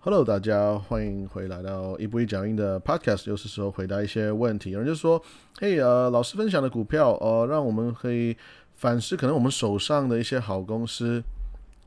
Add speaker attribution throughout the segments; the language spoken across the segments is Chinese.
Speaker 1: Hello，大家欢迎回来到一步一脚印的 Podcast，又是时候回答一些问题。有人就说：“嘿，呃，老师分享的股票，呃，让我们可以反思，可能我们手上的一些好公司，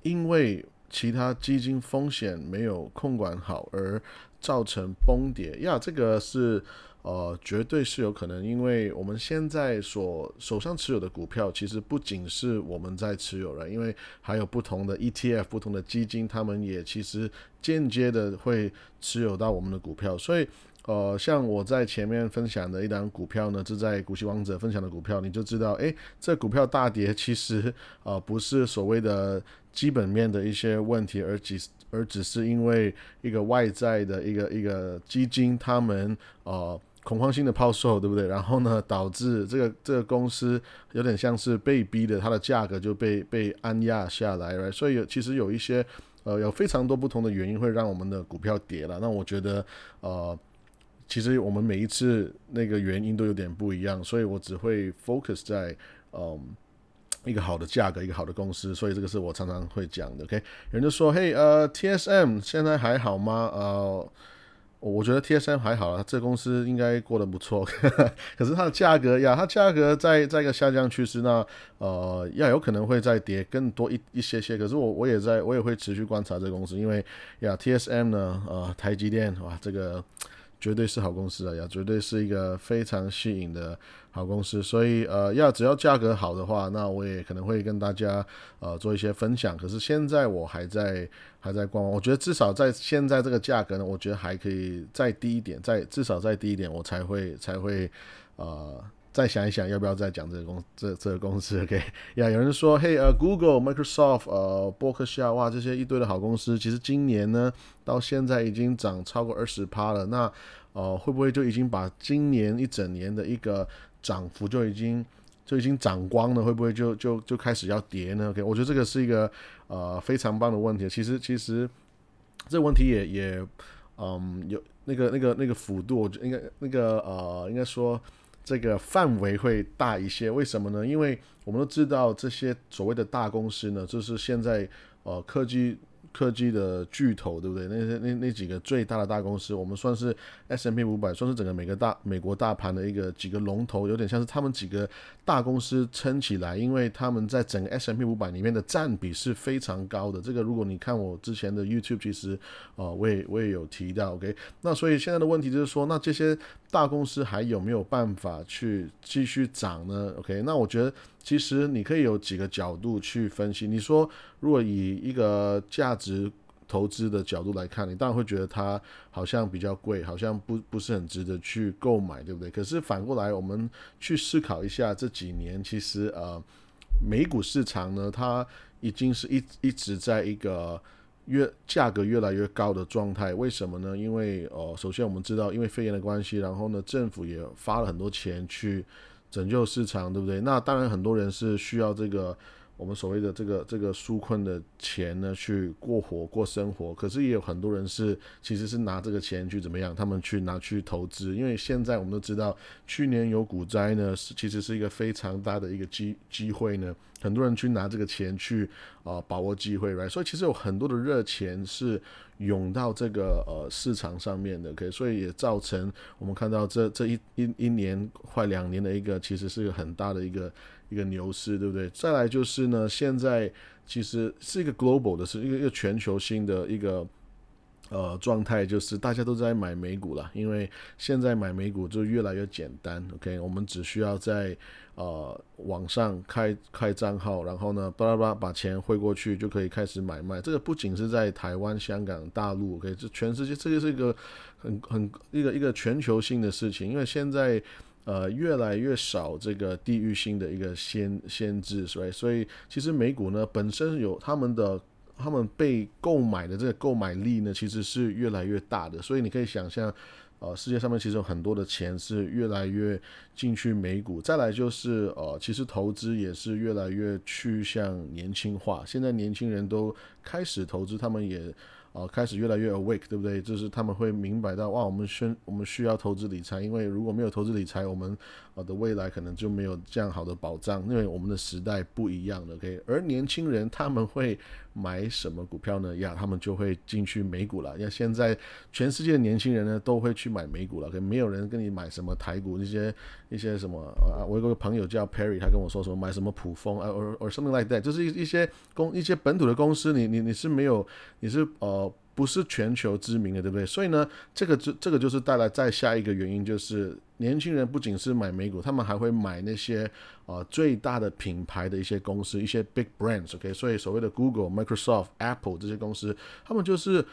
Speaker 1: 因为其他基金风险没有控管好而造成崩跌。”呀，这个是。呃，绝对是有可能，因为我们现在所手上持有的股票，其实不仅是我们在持有了，因为还有不同的 ETF、不同的基金，他们也其实间接的会持有到我们的股票。所以，呃，像我在前面分享的一档股票呢，是在股息王者分享的股票，你就知道，诶，这股票大跌，其实呃不是所谓的基本面的一些问题，而只而只是因为一个外在的一个一个基金，他们呃。恐慌性的抛售，对不对？然后呢，导致这个这个公司有点像是被逼的，它的价格就被被按压下来了。所以有其实有一些呃有非常多不同的原因会让我们的股票跌了。那我觉得呃，其实我们每一次那个原因都有点不一样，所以我只会 focus 在嗯一个好的价格，一个好的公司。所以这个是我常常会讲的。OK，有人就说：“嘿，呃，TSM 现在还好吗？”呃。我觉得 TSM 还好了，这公司应该过得不错。可是它的价格呀，它价格在在一个下降趋势，那呃，要有可能会再跌更多一一些些。可是我我也在，我也会持续观察这公司，因为呀，TSM 呢，呃，台积电哇，这个。绝对是好公司啊，呀，绝对是一个非常吸引的好公司。所以，呃，要只要价格好的话，那我也可能会跟大家呃做一些分享。可是现在我还在还在观望，我觉得至少在现在这个价格呢，我觉得还可以再低一点，再至少再低一点，我才会才会呃。再想一想，要不要再讲这个公这这个公司？OK，呀，有人说，嘿，呃，Google、Microsoft、呃，伯克夏，哇，这些一堆的好公司，其实今年呢，到现在已经涨超过二十趴了。那，呃，会不会就已经把今年一整年的一个涨幅就已经就已经涨光了？会不会就就就开始要跌呢？OK，我觉得这个是一个呃非常棒的问题。其实其实这个问题也也嗯有那个那个那个幅度，我觉得应该那个呃应该说。这个范围会大一些，为什么呢？因为我们都知道这些所谓的大公司呢，就是现在呃科技。科技的巨头，对不对？那些那那几个最大的大公司，我们算是 S M P 五百，算是整个每个大美国大盘的一个几个龙头，有点像是他们几个大公司撑起来，因为他们在整个 S M P 五百里面的占比是非常高的。这个如果你看我之前的 YouTube，其实呃我也我也有提到，OK。那所以现在的问题就是说，那这些大公司还有没有办法去继续涨呢？OK，那我觉得。其实你可以有几个角度去分析。你说，如果以一个价值投资的角度来看，你当然会觉得它好像比较贵，好像不不是很值得去购买，对不对？可是反过来，我们去思考一下，这几年其实呃，美股市场呢，它已经是一一直在一个越价格越来越高的状态。为什么呢？因为呃，首先我们知道，因为肺炎的关系，然后呢，政府也发了很多钱去。拯救市场，对不对？那当然，很多人是需要这个我们所谓的这个这个纾困的钱呢，去过活过生活。可是也有很多人是其实是拿这个钱去怎么样？他们去拿去投资，因为现在我们都知道，去年有股灾呢，是其实是一个非常大的一个机机会呢。很多人去拿这个钱去啊把握机会来所以其实有很多的热钱是涌到这个呃市场上面的，OK？所以也造成我们看到这这一一一年快两年的一个其实是一个很大的一个一个牛市，对不对？再来就是呢，现在其实是一个 global 的，是一个一个全球性的一个。呃，状态就是大家都在买美股了，因为现在买美股就越来越简单。OK，我们只需要在呃网上开开账号，然后呢，巴拉巴拉把钱汇过去就可以开始买卖。这个不仅是在台湾、香港、大陆，OK，这全世界这个是一个很很一个一个全球性的事情。因为现在呃越来越少这个地域性的一个限限制，所以所以其实美股呢本身有他们的。他们被购买的这个购买力呢，其实是越来越大的，所以你可以想象，呃，世界上面其实有很多的钱是越来越进去美股。再来就是，呃，其实投资也是越来越趋向年轻化。现在年轻人都开始投资，他们也。啊，开始越来越 awake，对不对？就是他们会明白到，哇，我们需我们需要投资理财，因为如果没有投资理财，我们好的未来可能就没有这样好的保障，因为我们的时代不一样了。OK，而年轻人他们会买什么股票呢？呀，他们就会进去美股了。因为现在全世界的年轻人呢，都会去买美股了，可没有人跟你买什么台股那些一些什么啊。我有个朋友叫 Perry，他跟我说什么买什么普丰啊，or or something like that，就是一一些公一些本土的公司，你你你是没有，你是呃。不是全球知名的，对不对？所以呢，这个就这个就是带来再下一个原因，就是年轻人不仅是买美股，他们还会买那些呃最大的品牌的一些公司，一些 big brands。OK，所以所谓的 Google、Microsoft、Apple 这些公司，他们就是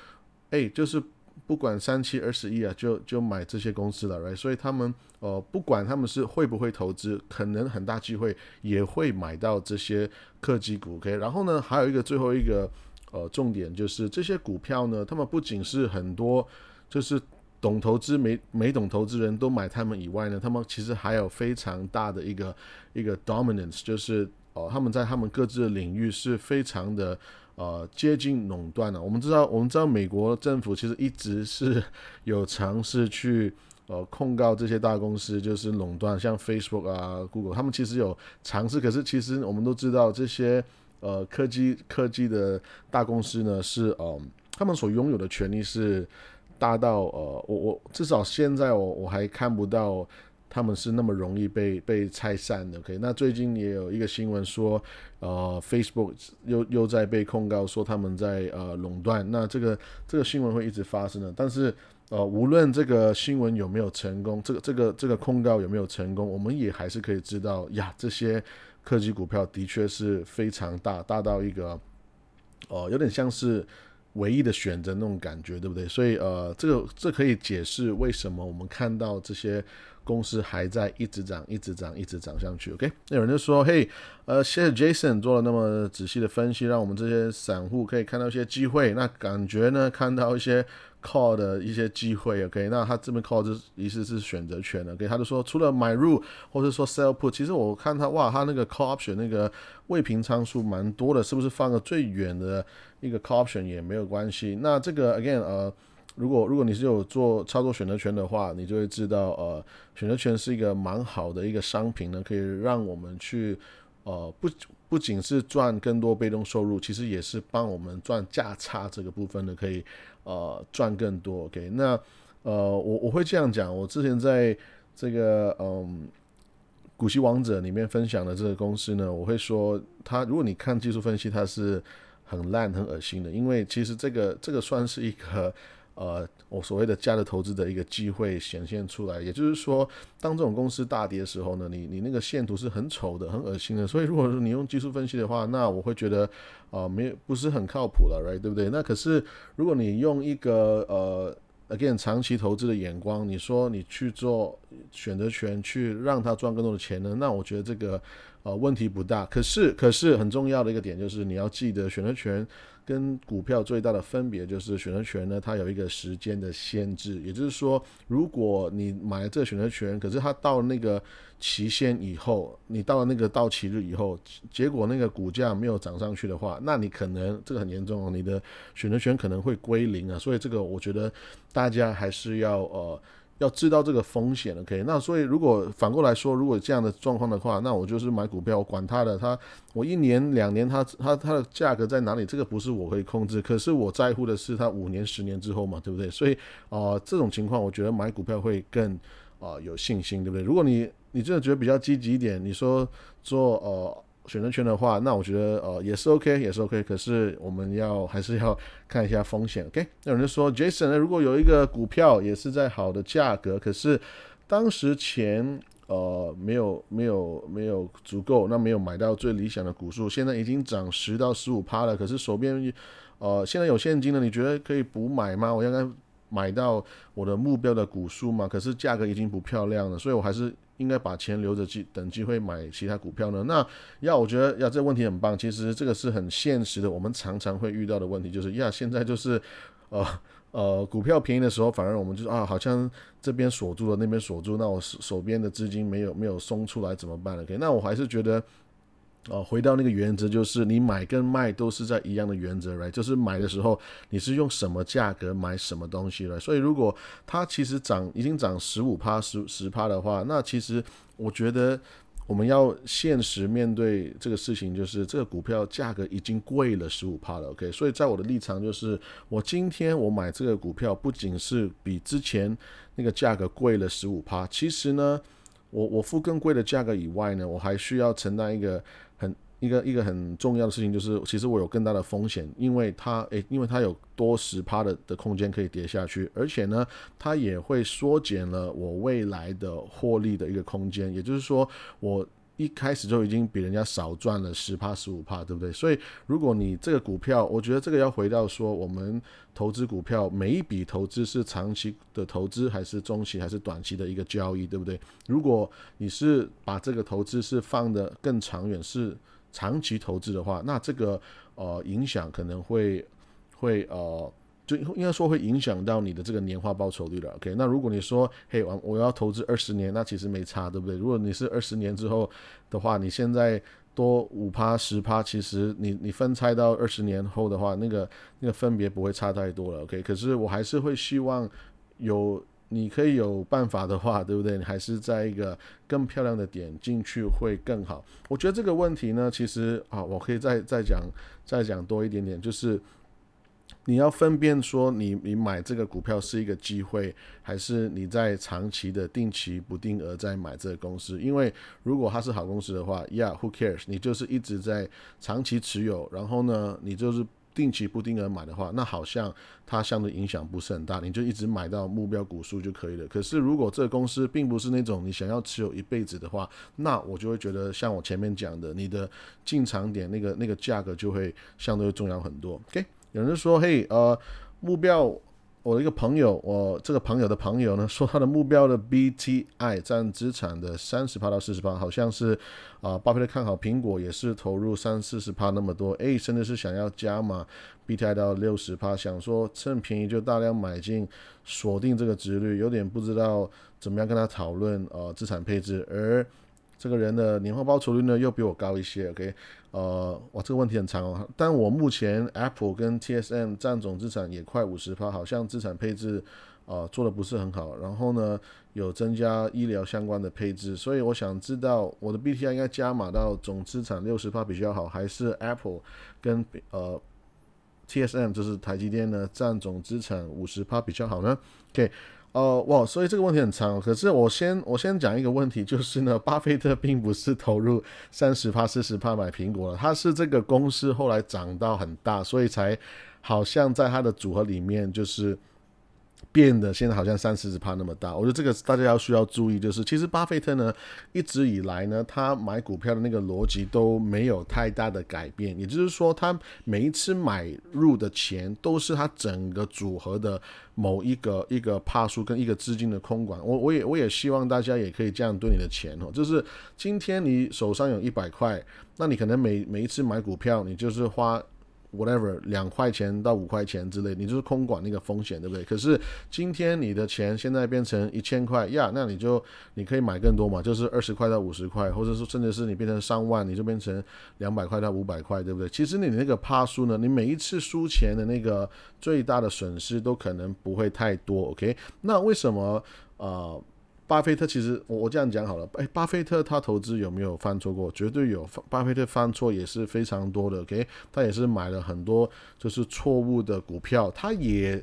Speaker 1: 哎，就是不管三七二十一啊，就就买这些公司了，right？所以他们呃，不管他们是会不会投资，可能很大机会也会买到这些科技股。OK，然后呢，还有一个最后一个。呃，重点就是这些股票呢，他们不仅是很多就是懂投资没没懂投资人都买他们以外呢，他们其实还有非常大的一个一个 dominance，就是哦，他们在他们各自的领域是非常的呃接近垄断的。我们知道，我们知道美国政府其实一直是 有尝试去呃控告这些大公司就是垄断，像 Facebook 啊、Google，他们其实有尝试，可是其实我们都知道这些。呃，科技科技的大公司呢，是呃，他们所拥有的权利是大到呃，我我至少现在我我还看不到他们是那么容易被被拆散的。OK，那最近也有一个新闻说，呃，Facebook 又又在被控告说他们在呃垄断。那这个这个新闻会一直发生的。但是呃，无论这个新闻有没有成功，这个这个这个控告有没有成功，我们也还是可以知道呀，这些。科技股票的确是非常大，大到一个，哦，有点像是唯一的选择那种感觉，对不对？所以，呃，这个这可以解释为什么我们看到这些公司还在一直涨、一直涨、一直涨上去。OK，那有人就说：“嘿，呃，谢谢 Jason 做了那么仔细的分析，让我们这些散户可以看到一些机会。那感觉呢，看到一些。” Call 的一些机会，OK，那他这边 call 就是意思是选择权，OK，他就说除了买入或者说 sell put，其实我看他哇，他那个 call option 那个未平仓数蛮多的，是不是放个最远的一个 call option 也没有关系？那这个 again，呃，如果如果你是有做操作选择权的话，你就会知道，呃，选择权是一个蛮好的一个商品呢，可以让我们去，呃，不不仅是赚更多被动收入，其实也是帮我们赚价差这个部分的可以。呃，赚更多，OK？那呃，我我会这样讲，我之前在这个嗯股息王者里面分享的这个公司呢，我会说，它如果你看技术分析，它是很烂、很恶心的，因为其实这个这个算是一个。呃，我所谓的价值投资的一个机会显现出来，也就是说，当这种公司大跌的时候呢，你你那个线图是很丑的、很恶心的。所以，如果说你用技术分析的话，那我会觉得，呃，没不是很靠谱了，right？对不对？那可是，如果你用一个呃，again 长期投资的眼光，你说你去做选择权，去让它赚更多的钱呢，那我觉得这个呃问题不大。可是，可是很重要的一个点就是你要记得选择权。跟股票最大的分别就是选择权呢，它有一个时间的限制，也就是说，如果你买了这个选择权，可是它到那个期限以后，你到了那个到期日以后，结果那个股价没有涨上去的话，那你可能这个很严重哦，你的选择权可能会归零啊。所以这个我觉得大家还是要呃。要知道这个风险，OK？那所以如果反过来说，如果这样的状况的话，那我就是买股票，我管它的，它我一年两年，它它它的价格在哪里？这个不是我可以控制，可是我在乎的是它五年、十年之后嘛，对不对？所以啊，这种情况，我觉得买股票会更啊有信心，对不对？如果你你真的觉得比较积极一点，你说做呃。选择权的话，那我觉得呃也是 OK，也是 OK。可是我们要还是要看一下风险，OK？那有人说 Jason 呢，如果有一个股票也是在好的价格，可是当时钱呃没有没有没有足够，那没有买到最理想的股数，现在已经涨十到十五趴了，可是手边呃现在有现金了，你觉得可以补买吗？我应该买到我的目标的股数嘛？可是价格已经不漂亮了，所以我还是。应该把钱留着机等机会买其他股票呢？那要我觉得呀，这个问题很棒。其实这个是很现实的，我们常常会遇到的问题，就是呀，现在就是呃呃，股票便宜的时候，反而我们就是啊，好像这边锁住了，那边锁住，那我手手边的资金没有没有松出来，怎么办呢？OK，那我还是觉得。哦，回到那个原则，就是你买跟卖都是在一样的原则来就是买的时候你是用什么价格买什么东西了。所以如果它其实涨已经涨十五趴、十十趴的话，那其实我觉得我们要现实面对这个事情，就是这个股票价格已经贵了十五帕了，OK？所以在我的立场就是，我今天我买这个股票，不仅是比之前那个价格贵了十五帕，其实呢，我我付更贵的价格以外呢，我还需要承担一个很一个一个很重要的事情，就是其实我有更大的风险，因为它诶，因为它有多十趴的的空间可以跌下去，而且呢，它也会缩减了我未来的获利的一个空间，也就是说我。一开始就已经比人家少赚了十帕十五帕，对不对？所以如果你这个股票，我觉得这个要回到说，我们投资股票每一笔投资是长期的投资，还是中期，还是短期的一个交易，对不对？如果你是把这个投资是放的更长远，是长期投资的话，那这个呃影响可能会会呃。就应该说会影响到你的这个年化报酬率了，OK？那如果你说，嘿，我我要投资二十年，那其实没差，对不对？如果你是二十年之后的话，你现在多五趴十趴，其实你你分拆到二十年后的话，那个那个分别不会差太多了，OK？可是我还是会希望有你可以有办法的话，对不对？你还是在一个更漂亮的点进去会更好。我觉得这个问题呢，其实啊，我可以再再讲再讲多一点点，就是。你要分辨说，你你买这个股票是一个机会，还是你在长期的定期不定额在买这个公司？因为如果它是好公司的话，Yeah，who cares？你就是一直在长期持有，然后呢，你就是定期不定额买的话，那好像它相对影响不是很大，你就一直买到目标股数就可以了。可是如果这个公司并不是那种你想要持有一辈子的话，那我就会觉得像我前面讲的，你的进场点那个那个价格就会相对重要很多。OK。有人说：“嘿，呃，目标，我的一个朋友，我这个朋友的朋友呢，说他的目标的 BTI 占资产的三十趴到四十趴，好像是啊，巴菲特看好苹果也是投入三四十趴那么多，诶，甚至是想要加码 BTI 到六十趴，想说趁便宜就大量买进，锁定这个值率，有点不知道怎么样跟他讨论呃资产配置，而。”这个人的年化报酬率呢又比我高一些，OK，呃，哇，这个问题很长哦。但我目前 Apple 跟 TSM 占总资产也快五十趴，好像资产配置呃做的不是很好。然后呢，有增加医疗相关的配置，所以我想知道我的 BTI 应该加码到总资产六十趴比较好，还是 Apple 跟呃 TSM 就是台积电呢占总资产五十趴比较好呢？OK。哦哇，所以这个问题很长。可是我先我先讲一个问题，就是呢，巴菲特并不是投入三十帕四十帕买苹果了，他是这个公司后来涨到很大，所以才好像在他的组合里面就是。变得现在好像三四十趴那么大，我觉得这个大家要需要注意，就是其实巴菲特呢一直以来呢，他买股票的那个逻辑都没有太大的改变，也就是说，他每一次买入的钱都是他整个组合的某一个一个帕数跟一个资金的空管。我我也我也希望大家也可以这样对你的钱哦，就是今天你手上有一百块，那你可能每每一次买股票，你就是花。Whatever 两块钱到五块钱之类，你就是空管那个风险，对不对？可是今天你的钱现在变成一千块呀，那你就你可以买更多嘛，就是二十块到五十块，或者说甚至是你变成上万，你就变成两百块到五百块，对不对？其实你那个趴输呢，你每一次输钱的那个最大的损失都可能不会太多，OK？那为什么呃？巴菲特其实我我这样讲好了，哎，巴菲特他投资有没有犯错过？绝对有，巴菲特犯错也是非常多的，OK，他也是买了很多就是错误的股票，他也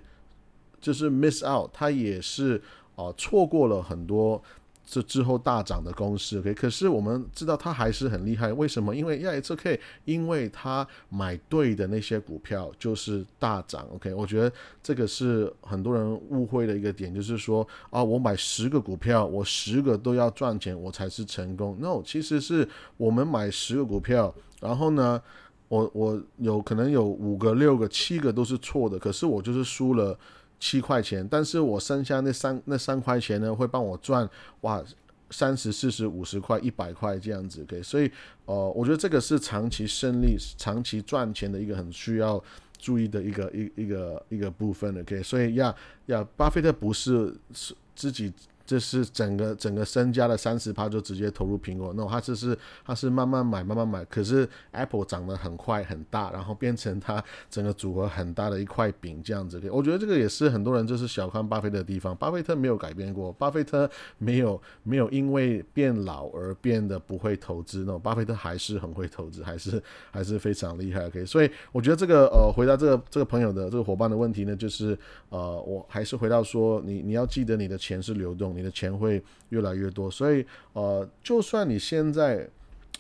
Speaker 1: 就是 miss out，他也是啊错过了很多。这之后大涨的公司，OK，可是我们知道它还是很厉害，为什么？因为亚 h K，因为他买对的那些股票就是大涨，OK，我觉得这个是很多人误会的一个点，就是说啊，我买十个股票，我十个都要赚钱，我才是成功。No，其实是我们买十个股票，然后呢，我我有可能有五个、六个、七个都是错的，可是我就是输了。七块钱，但是我剩下那三那三块钱呢，会帮我赚哇三十四十五十块一百块这样子，OK，所以呃，我觉得这个是长期胜利、长期赚钱的一个很需要注意的一个一一个一个部分，OK，所以呀呀，巴菲特不是是自己这是整个整个身家的三十趴就直接投入苹果，那他这是他是慢慢买慢慢买，可是 Apple 涨得很快很大，然后变成他整个组合很大的一块饼这样子。我觉得这个也是很多人就是小看巴菲特的地方，巴菲特没有改变过，巴菲特没有没有因为变老而变得不会投资，那巴菲特还是很会投资，还是还是非常厉害。OK，所以我觉得这个呃回答这个这个朋友的这个伙伴的问题呢，就是呃我还是回到说你你要记得你的钱是流动。你的钱会越来越多，所以呃，就算你现在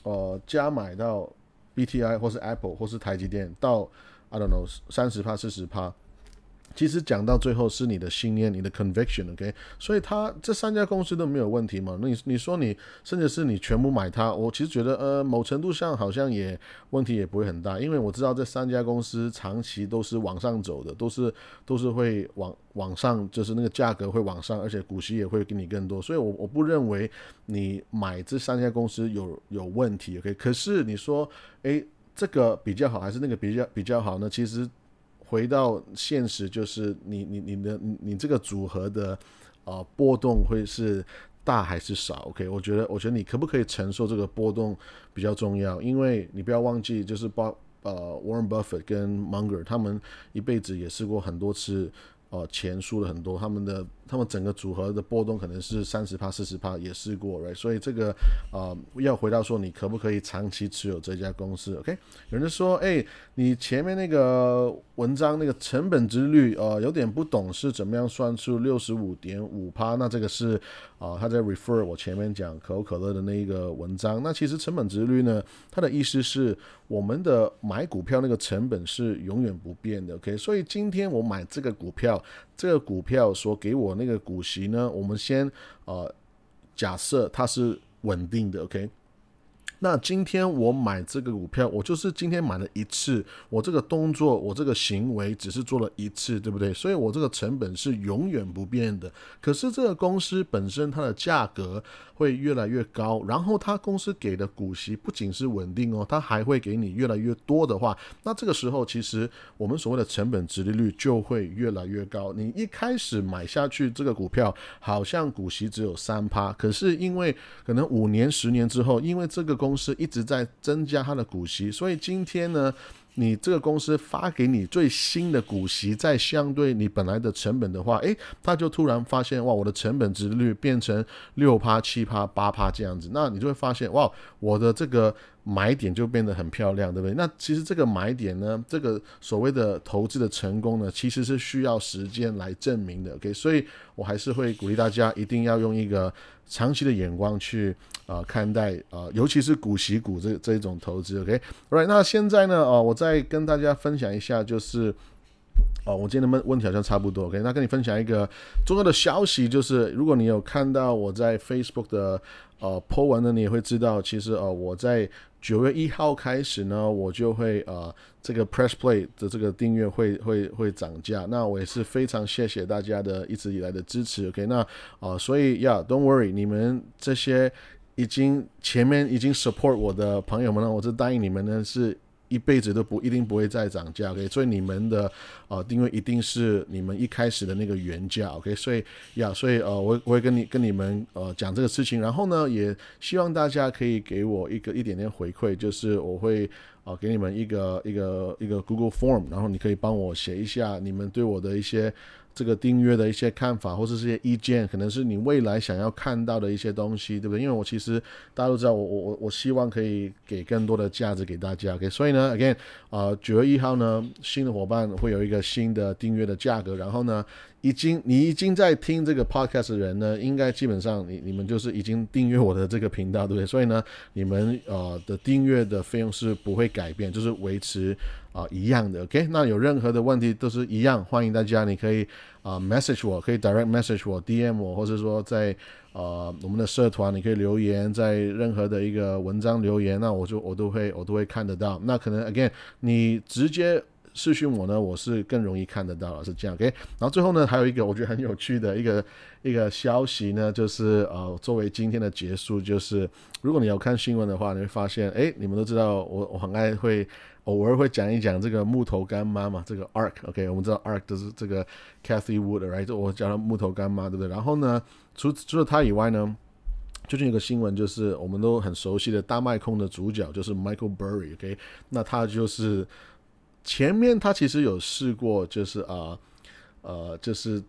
Speaker 1: 呃加买到 B T I 或是 Apple 或是台积电到 I don't know 三十帕四十帕。其实讲到最后是你的信念，你的 conviction，OK，所以他这三家公司都没有问题嘛？那你你说你甚至是你全部买它，我其实觉得呃某程度上好像也问题也不会很大，因为我知道这三家公司长期都是往上走的，都是都是会往往上，就是那个价格会往上，而且股息也会给你更多，所以我我不认为你买这三家公司有有问题，OK。可是你说诶，这个比较好还是那个比较比较好呢？其实。回到现实，就是你你你的你这个组合的呃波动会是大还是少？OK，我觉得我觉得你可不可以承受这个波动比较重要，因为你不要忘记，就是包呃 Warren Buffett 跟 Munger 他们一辈子也试过很多次。哦，钱输了很多，他们的他们整个组合的波动可能是三十帕、四十帕也试过，right？所以这个啊，要回到说你可不可以长期持有这家公司？OK？有人说，哎，你前面那个文章那个成本值率，呃，有点不懂是怎么样算出六十五点五帕？那这个是啊，他在 refer 我前面讲可口可乐的那一个文章。那其实成本值率呢，它的意思是我们的买股票那个成本是永远不变的，OK？所以今天我买这个股票。这个股票所给我那个股息呢？我们先呃假设它是稳定的，OK。那今天我买这个股票，我就是今天买了一次，我这个动作，我这个行为只是做了一次，对不对？所以我这个成本是永远不变的。可是这个公司本身它的价格会越来越高，然后他公司给的股息不仅是稳定哦，它还会给你越来越多的话，那这个时候其实我们所谓的成本值利率就会越来越高。你一开始买下去这个股票，好像股息只有三趴，可是因为可能五年、十年之后，因为这个公司一直在增加它的股息，所以今天呢，你这个公司发给你最新的股息，在相对你本来的成本的话，诶，他就突然发现哇，我的成本值率变成六趴、七趴、八趴这样子，那你就会发现哇，我的这个。买点就变得很漂亮，对不对？那其实这个买点呢，这个所谓的投资的成功呢，其实是需要时间来证明的。OK，所以我还是会鼓励大家一定要用一个长期的眼光去啊看待啊，尤其是股息股这这一种投资。OK，Right，那现在呢，哦，我再跟大家分享一下，就是哦，我今天的问问题好像差不多。OK，那跟你分享一个重要的消息，就是如果你有看到我在 Facebook 的呃 po 文呢，你也会知道，其实呃我在九月一号开始呢，我就会呃，这个 Press Play 的这个订阅会会会涨价。那我也是非常谢谢大家的一直以来的支持。OK，那啊，所以呀，Don't worry，你们这些已经前面已经 support 我的朋友们呢，我是答应你们呢是。一辈子都不一定不会再涨价，OK？所以你们的呃定位一定是你们一开始的那个原价，OK？所以呀，所以呃，我我会跟你跟你们呃讲这个事情，然后呢，也希望大家可以给我一个一点点回馈，就是我会啊给你们一个一个一个 Google Form，然后你可以帮我写一下你们对我的一些。这个订阅的一些看法，或者是些意见，可能是你未来想要看到的一些东西，对不对？因为我其实大家都知道，我我我我希望可以给更多的价值给大家。OK，所以呢，again，啊，九月一号呢，新的伙伴会有一个新的订阅的价格，然后呢。已经，你已经在听这个 podcast 的人呢，应该基本上你你们就是已经订阅我的这个频道，对不对？所以呢，你们呃的订阅的费用是不会改变，就是维持啊一样的。OK，那有任何的问题都是一样，欢迎大家，你可以啊 message 我，可以 direct message 我，DM 我，或者说在呃我们的社团，你可以留言，在任何的一个文章留言，那我就我都会我都会看得到。那可能 again 你直接。视讯我呢，我是更容易看得到了，是这样。OK，然后最后呢，还有一个我觉得很有趣的一个 一个消息呢，就是呃，作为今天的结束，就是如果你有看新闻的话，你会发现，哎，你们都知道我我很爱会偶尔会讲一讲这个木头干妈嘛，这个 Ark。OK，我们知道 Ark 就是这个 Kathy Wood，right？我叫她木头干妈，对不对？然后呢，除除了她以外呢？最近有个新闻，就是我们都很熟悉的大麦空的主角，就是 Michael Burry，OK，那他就是前面他其实有试过，就是啊呃，就是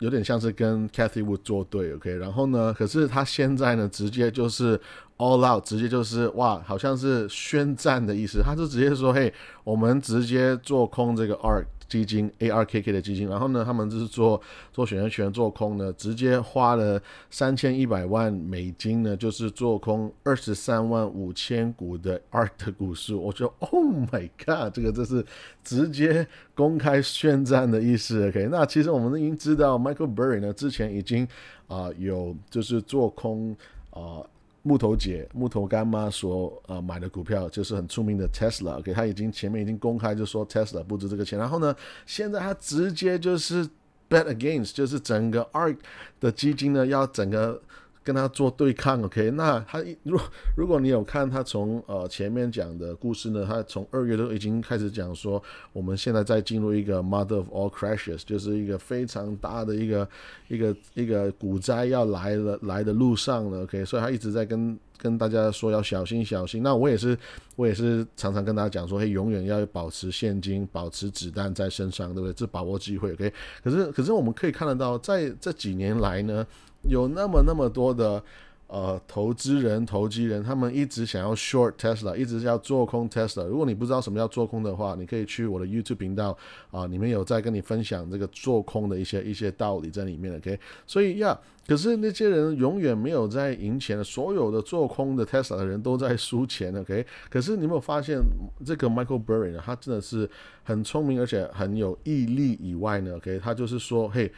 Speaker 1: 有点像是跟 Kathy Wood 作对，OK，然后呢，可是他现在呢，直接就是 all out，直接就是哇，好像是宣战的意思，他就直接说，嘿，我们直接做空这个 Ark。基金 ARKK 的基金，然后呢，他们就是做做选择权做空呢，直接花了三千一百万美金呢，就是做空二十三万五千股的 ARK 的股数。我觉得 Oh my God，这个这是直接公开宣战的意思。OK，那其实我们已经知道，Michael Burry 呢之前已经啊有就是做空啊。木头姐、木头干妈所呃买的股票就是很出名的 Tesla，OK，他已经前面已经公开就说 Tesla 不值这个钱，然后呢，现在他直接就是 bet against，就是整个 ARK 的基金呢要整个。跟他做对抗，OK？那他如如果你有看他从呃前面讲的故事呢，他从二月都已经开始讲说，我们现在在进入一个 mother of all crashes，就是一个非常大的一个一个一个股灾要来了来的路上了，OK？所以他一直在跟跟大家说要小心小心。那我也是我也是常常跟大家讲说，嘿，永远要保持现金，保持子弹在身上，对不对？这把握机会，OK？可是可是我们可以看得到，在这几年来呢。有那么那么多的呃投资人、投机人，他们一直想要 short Tesla，一直要做空 Tesla。如果你不知道什么叫做空的话，你可以去我的 YouTube 频道啊，里面有在跟你分享这个做空的一些一些道理在里面。OK，所以呀，可是那些人永远没有在赢钱的，所有的做空的 Tesla 的人都在输钱。OK，可是你有没有发现这个 Michael Burry 呢？他真的是很聪明，而且很有毅力。以外呢，OK，他就是说，嘿。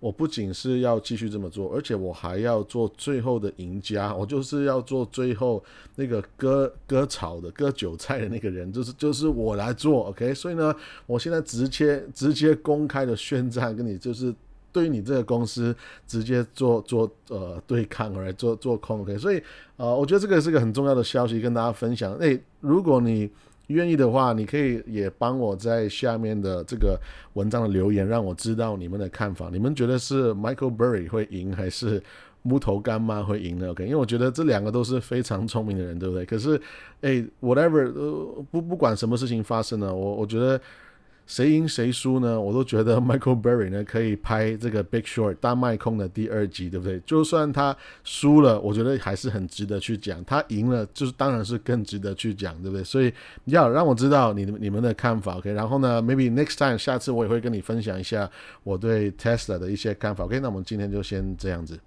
Speaker 1: 我不仅是要继续这么做，而且我还要做最后的赢家。我就是要做最后那个割割草的、割韭菜的那个人，就是就是我来做。OK，所以呢，我现在直接直接公开的宣战，跟你就是对于你这个公司直接做做呃对抗，来做做空。OK，所以呃，我觉得这个是个很重要的消息，跟大家分享。诶，如果你愿意的话，你可以也帮我在下面的这个文章的留言，让我知道你们的看法。你们觉得是 Michael Berry 会赢，还是木头干妈会赢呢？OK，因为我觉得这两个都是非常聪明的人，对不对？可是，哎，whatever，呃，不不管什么事情发生呢，我我觉得。谁赢谁输呢？我都觉得 Michael Berry 呢可以拍这个 Big Short 大卖空的第二集，对不对？就算他输了，我觉得还是很值得去讲；他赢了，就是当然是更值得去讲，对不对？所以要让我知道你你们的看法，OK？然后呢，Maybe next time 下次我也会跟你分享一下我对 Tesla 的一些看法，OK？那我们今天就先这样子。